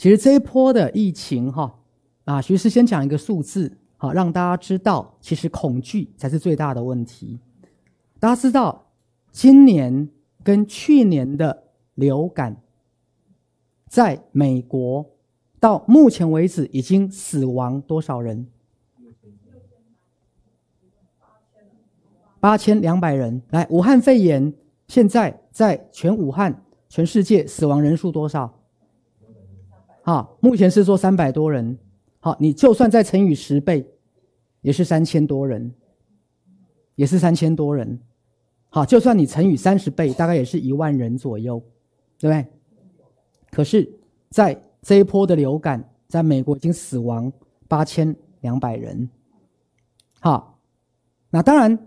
其实这一波的疫情哈啊，徐师先讲一个数字，好让大家知道，其实恐惧才是最大的问题。大家知道，今年跟去年的流感，在美国到目前为止已经死亡多少人？八千两百人。来，武汉肺炎现在在全武汉、全世界死亡人数多少？啊，目前是说三百多人。好，你就算再乘以十倍，也是三千多人，也是三千多人。好，就算你乘以三十倍，大概也是一万人左右，对不对？可是，在这一波的流感，在美国已经死亡八千两百人。好，那当然，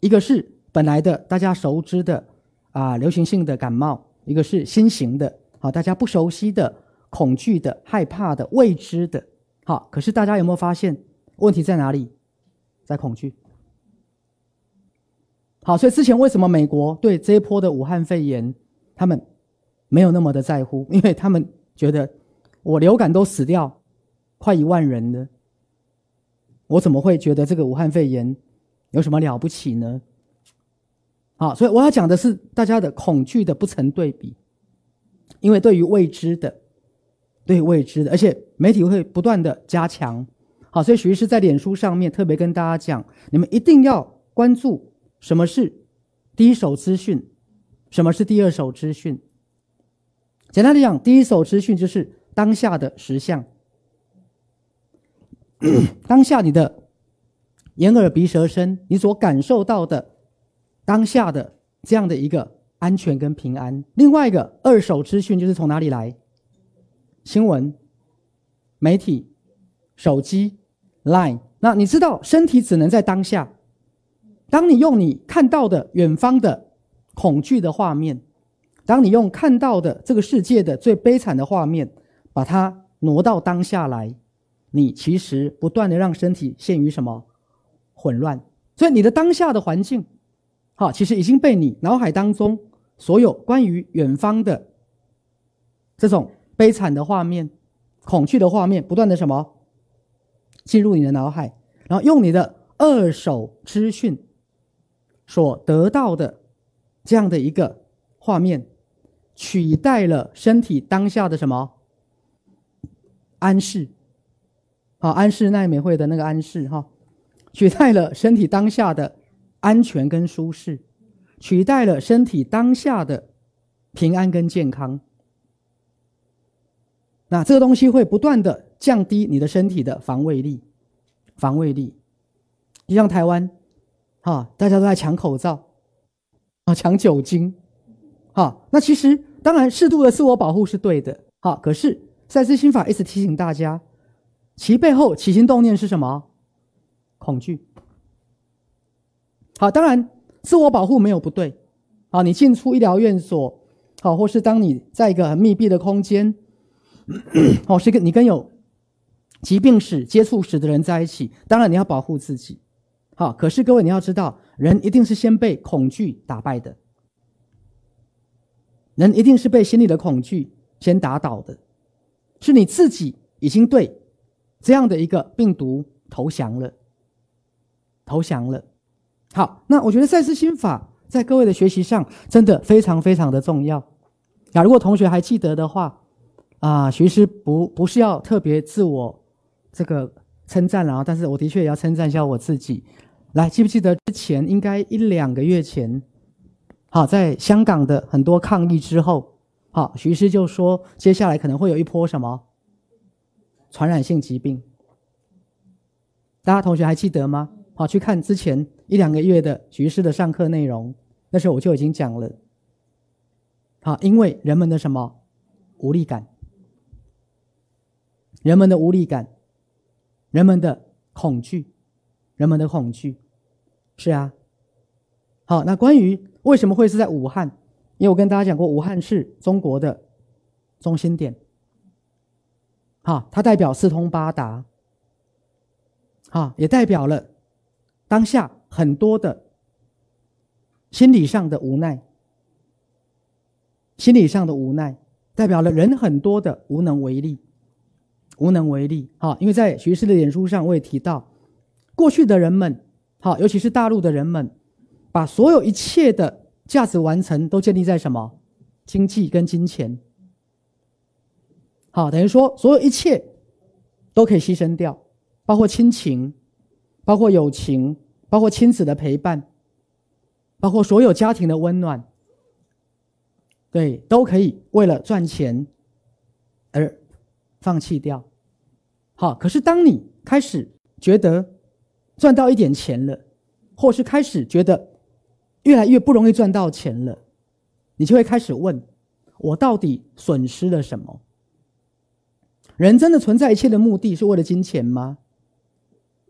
一个是本来的大家熟知的啊流行性的感冒，一个是新型的，好，大家不熟悉的。恐惧的、害怕的、未知的，好。可是大家有没有发现问题在哪里？在恐惧。好，所以之前为什么美国对这一波的武汉肺炎，他们没有那么的在乎？因为他们觉得我流感都死掉快一万人了，我怎么会觉得这个武汉肺炎有什么了不起呢？好，所以我要讲的是大家的恐惧的不成对比，因为对于未知的。对未知的，而且媒体会不断的加强，好，所以徐医师在脸书上面特别跟大家讲，你们一定要关注什么是第一手资讯，什么是第二手资讯。简单的讲，第一手资讯就是当下的实相，当下你的眼耳鼻舌身，你所感受到的当下的这样的一个安全跟平安。另外一个二手资讯就是从哪里来？新闻、媒体、手机、Line，那你知道，身体只能在当下。当你用你看到的远方的恐惧的画面，当你用看到的这个世界的最悲惨的画面，把它挪到当下来，你其实不断的让身体陷于什么混乱。所以你的当下的环境，好，其实已经被你脑海当中所有关于远方的这种。悲惨的画面，恐惧的画面，不断的什么？进入你的脑海，然后用你的二手资讯所得到的这样的一个画面，取代了身体当下的什么？安适，好安适奈美惠的那个安适哈，取代了身体当下的安全跟舒适，取代了身体当下的平安跟健康。那这个东西会不断的降低你的身体的防卫力，防卫力，就像台湾，哈，大家都在抢口罩，啊，抢酒精，哈，那其实当然适度的自我保护是对的，好，可是赛斯心法一直提醒大家，其背后起心动念是什么？恐惧。好，当然自我保护没有不对，啊，你进出医疗院所，好，或是当你在一个很密闭的空间。哦，是跟你跟有疾病史、接触史的人在一起，当然你要保护自己。好，可是各位你要知道，人一定是先被恐惧打败的，人一定是被心里的恐惧先打倒的，是你自己已经对这样的一个病毒投降了，投降了。好，那我觉得赛斯心法在各位的学习上真的非常非常的重要。那如果同学还记得的话。啊，徐师不不是要特别自我这个称赞了啊，但是我的确也要称赞一下我自己。来，记不记得之前应该一两个月前，好，在香港的很多抗议之后，好，徐师就说接下来可能会有一波什么传染性疾病。大家同学还记得吗？好，去看之前一两个月的徐师的上课内容，那时候我就已经讲了。好，因为人们的什么无力感。人们的无力感，人们的恐惧，人们的恐惧，是啊。好，那关于为什么会是在武汉？因为我跟大家讲过，武汉是中国的中心点。好，它代表四通八达。好，也代表了当下很多的心理上的无奈，心理上的无奈，代表了人很多的无能为力。无能为力。好，因为在徐师的演书上我也提到，过去的人们，好，尤其是大陆的人们，把所有一切的价值完成都建立在什么？经济跟金钱。好，等于说所有一切都可以牺牲掉，包括亲情，包括友情，包括亲子的陪伴，包括所有家庭的温暖。对，都可以为了赚钱放弃掉。好，可是当你开始觉得赚到一点钱了，或是开始觉得越来越不容易赚到钱了，你就会开始问：我到底损失了什么？人真的存在一切的目的是为了金钱吗？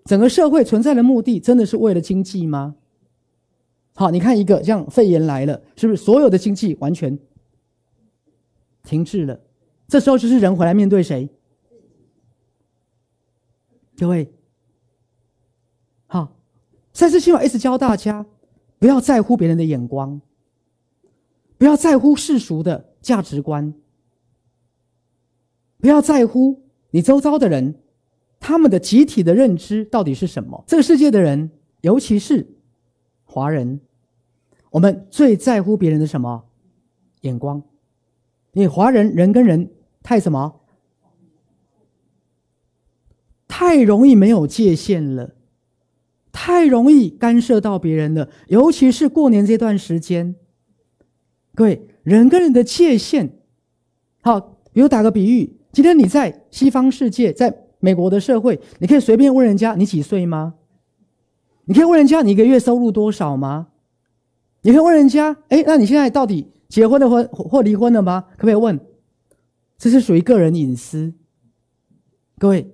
整个社会存在的目的真的是为了经济吗？好，你看一个像肺炎来了，是不是所有的经济完全？停滞了，这时候就是人回来面对谁？各位，好，赛斯希望一直教大家，不要在乎别人的眼光，不要在乎世俗的价值观，不要在乎你周遭的人，他们的集体的认知到底是什么？这个世界的人，尤其是华人，我们最在乎别人的什么眼光？你华人人跟人太什么？太容易没有界限了，太容易干涉到别人了。尤其是过年这段时间，各位人跟人的界限，好，比如打个比喻，今天你在西方世界，在美国的社会，你可以随便问人家你几岁吗？你可以问人家你一个月收入多少吗？你可以问人家，哎，那你现在到底？结婚的婚或离婚了吗？可不可以问？这是属于个人隐私。各位，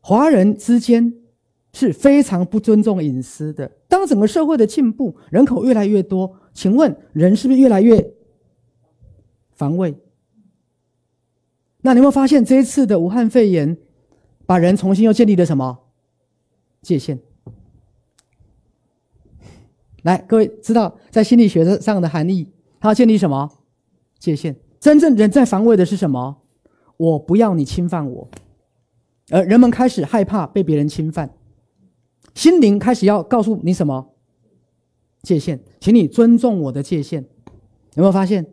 华人之间是非常不尊重隐私的。当整个社会的进步，人口越来越多，请问人是不是越来越防卫？那你有没有发现这一次的武汉肺炎，把人重新又建立了什么界限？来，各位知道在心理学上的含义？它要建立什么界限？真正人在防卫的是什么？我不要你侵犯我，而人们开始害怕被别人侵犯，心灵开始要告诉你什么界限？请你尊重我的界限。有没有发现？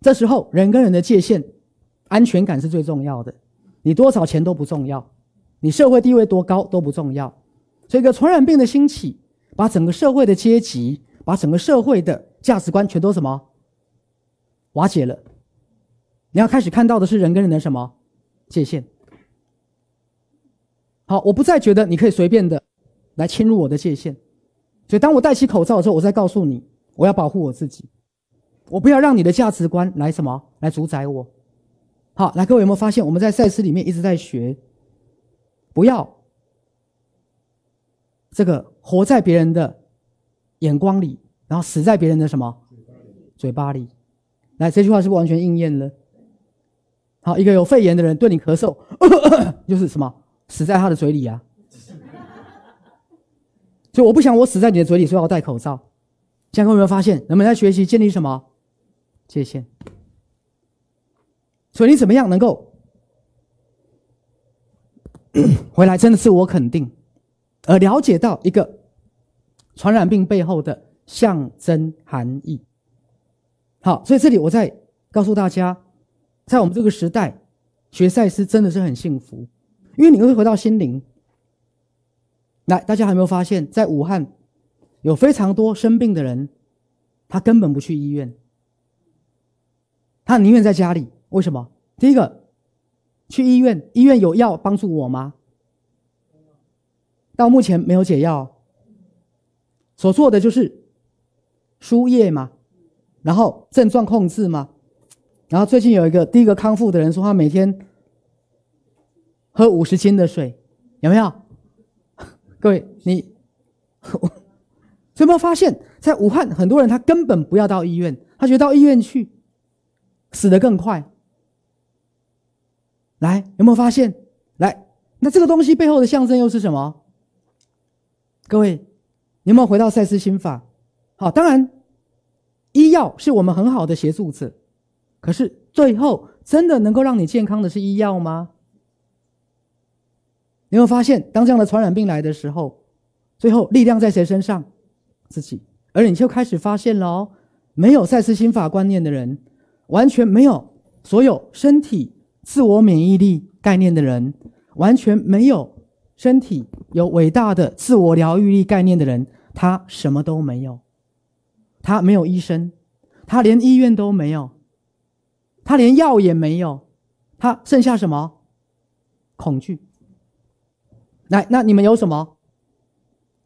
这时候人跟人的界限，安全感是最重要的。你多少钱都不重要，你社会地位多高都不重要。所以，一个传染病的兴起，把整个社会的阶级。把整个社会的价值观全都什么瓦解了？你要开始看到的是人跟人的什么界限？好，我不再觉得你可以随便的来侵入我的界限。所以，当我戴起口罩的时候，我再告诉你，我要保护我自己，我不要让你的价值观来什么来主宰我。好，来，各位有没有发现，我们在赛事里面一直在学，不要这个活在别人的。眼光里，然后死在别人的什么嘴巴里？来，这句话是不是完全应验了？好，一个有肺炎的人对你咳嗽，就是什么死在他的嘴里啊？所以我不想我死在你的嘴里，所以要戴口罩。现在有没有发现，人们在学习建立什么界限？所以你怎么样能够回来真的自我肯定，而了解到一个？传染病背后的象征含义。好，所以这里我再告诉大家，在我们这个时代，学赛斯真的是很幸福，因为你会回到心灵。来，大家有没有发现，在武汉有非常多生病的人，他根本不去医院，他宁愿在家里。为什么？第一个，去医院，医院有药帮助我吗？到目前没有解药。所做的就是输液嘛，然后症状控制嘛，然后最近有一个第一个康复的人说，他每天喝五十斤的水，有没有？各位，你 有没有发现，在武汉很多人他根本不要到医院，他觉得到医院去死得更快。来，有没有发现？来，那这个东西背后的象征又是什么？各位。有没有回到赛斯心法？好，当然，医药是我们很好的协助者，可是最后真的能够让你健康的是医药吗？你会发现，当这样的传染病来的时候，最后力量在谁身上？自己。而你就开始发现了哦，没有赛斯心法观念的人，完全没有所有身体自我免疫力概念的人，完全没有身体有伟大的自我疗愈力概念的人，他什么都没有，他没有医生，他连医院都没有，他连药也没有，他剩下什么？恐惧。来，那你们有什么？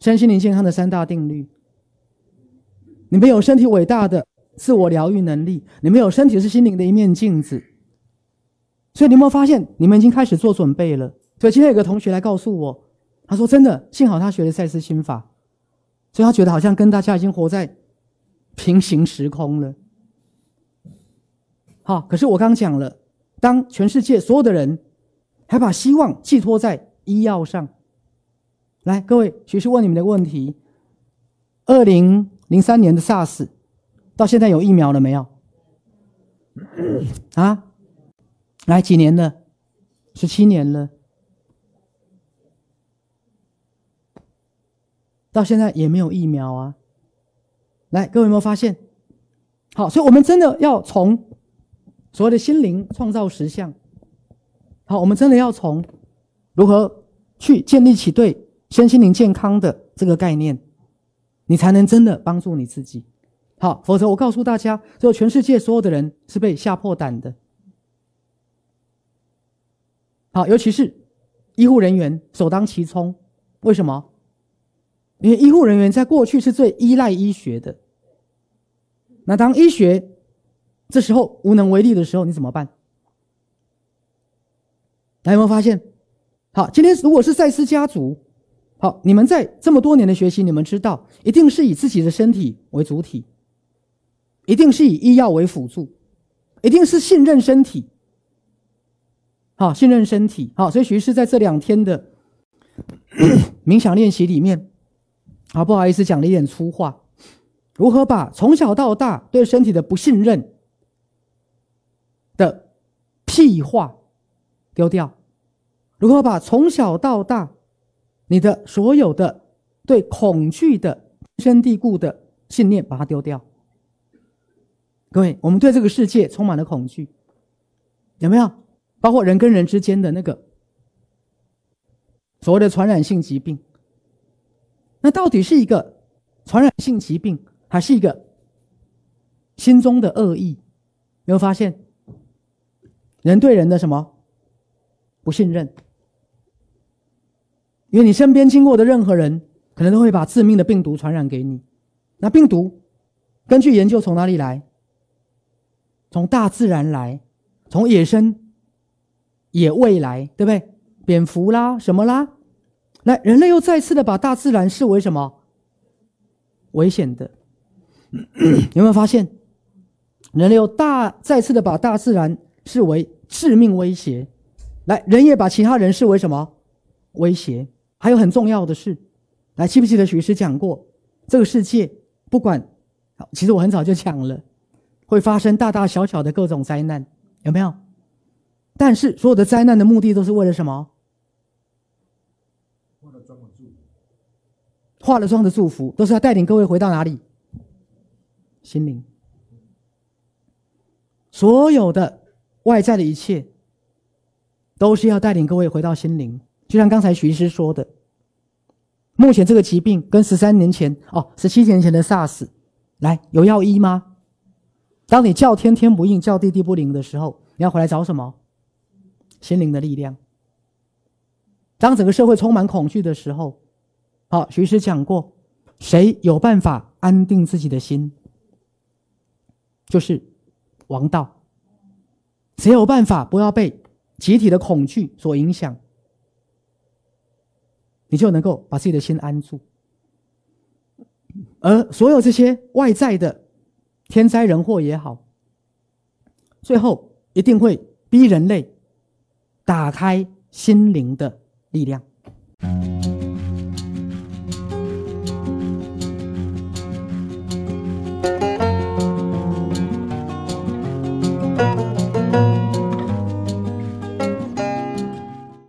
身心灵健康的三大定律。你们有身体伟大的自我疗愈能力，你们有身体是心灵的一面镜子。所以你有没有发现，你们已经开始做准备了？所以今天有个同学来告诉我，他说：“真的，幸好他学了赛斯心法，所以他觉得好像跟大家已经活在平行时空了。”好，可是我刚讲了，当全世界所有的人还把希望寄托在。医药上，来，各位，学士问你们的问题：二零零三年的 SARS，到现在有疫苗了没有？啊？来，几年了？十七年了，到现在也没有疫苗啊！来，各位有没有发现？好，所以我们真的要从所谓的心灵创造实相。好，我们真的要从。如何去建立起对身心灵健康的这个概念，你才能真的帮助你自己？好，否则我告诉大家，就全世界所有的人是被吓破胆的。好，尤其是医护人员首当其冲。为什么？因为医护人员在过去是最依赖医学的。那当医学这时候无能为力的时候，你怎么办？大家有没有发现？好，今天如果是赛斯家族，好，你们在这么多年的学习，你们知道，一定是以自己的身体为主体，一定是以医药为辅助，一定是信任身体。好，信任身体。好，所以徐师在这两天的 冥想练习里面，啊，不好意思讲了一点粗话，如何把从小到大对身体的不信任的屁话丢掉。如何把从小到大你的所有的对恐惧的根深蒂固的信念把它丢掉？各位，我们对这个世界充满了恐惧，有没有？包括人跟人之间的那个所谓的传染性疾病，那到底是一个传染性疾病，还是一个心中的恶意？有没有发现人对人的什么不信任？因为你身边经过的任何人，可能都会把致命的病毒传染给你。那病毒，根据研究从哪里来？从大自然来，从野生、野味来，对不对？蝙蝠啦，什么啦？来，人类又再次的把大自然视为什么？危险的。有没有发现？人类又大再次的把大自然视为致命威胁。来，人也把其他人视为什么？威胁。还有很重要的是，来记不记得许师讲过，这个世界不管，其实我很早就讲了，会发生大大小小的各种灾难，有没有？但是所有的灾难的目的都是为了什么？化了妆的祝福，化了妆的祝福都是要带领各位回到哪里？心灵。所有的外在的一切，都是要带领各位回到心灵。就像刚才徐师说的，目前这个疾病跟十三年前、哦，十七年前的 SARS，来有药医吗？当你叫天天不应，叫地地不灵的时候，你要回来找什么？心灵的力量。当整个社会充满恐惧的时候，好，徐师讲过，谁有办法安定自己的心？就是王道。谁有办法不要被集体的恐惧所影响？你就能够把自己的心安住，而所有这些外在的天灾人祸也好，最后一定会逼人类打开心灵的力量。